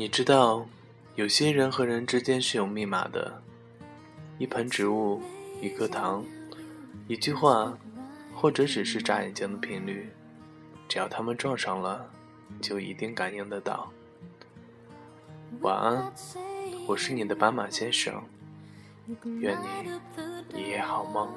你知道，有些人和人之间是有密码的，一盆植物，一颗糖，一句话，或者只是眨眼睛的频率，只要他们撞上了，就一定感应得到。晚安，我是你的斑马先生，愿你一夜好梦。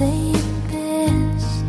say it best.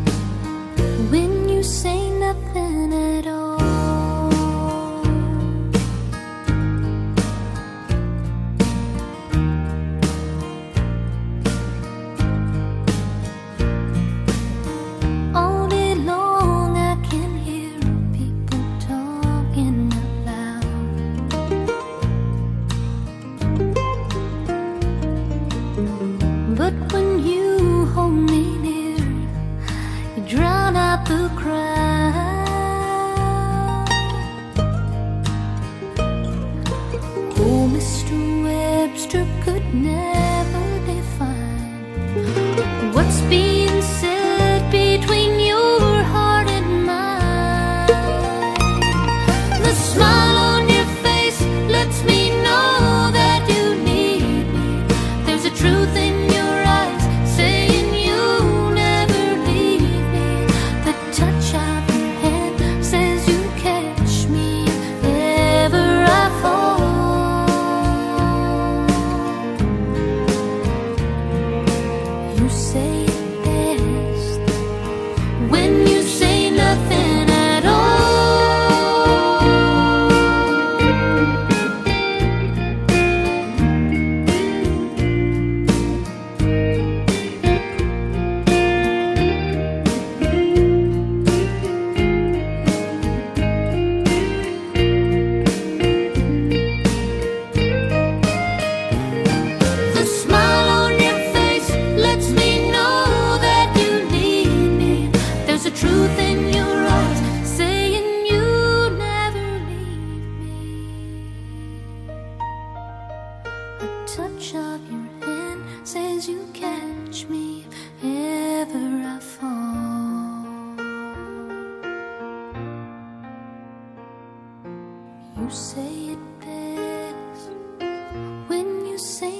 Mr. Webster, good. you say A touch of your hand says you catch me if ever I fall. You say it best when you say.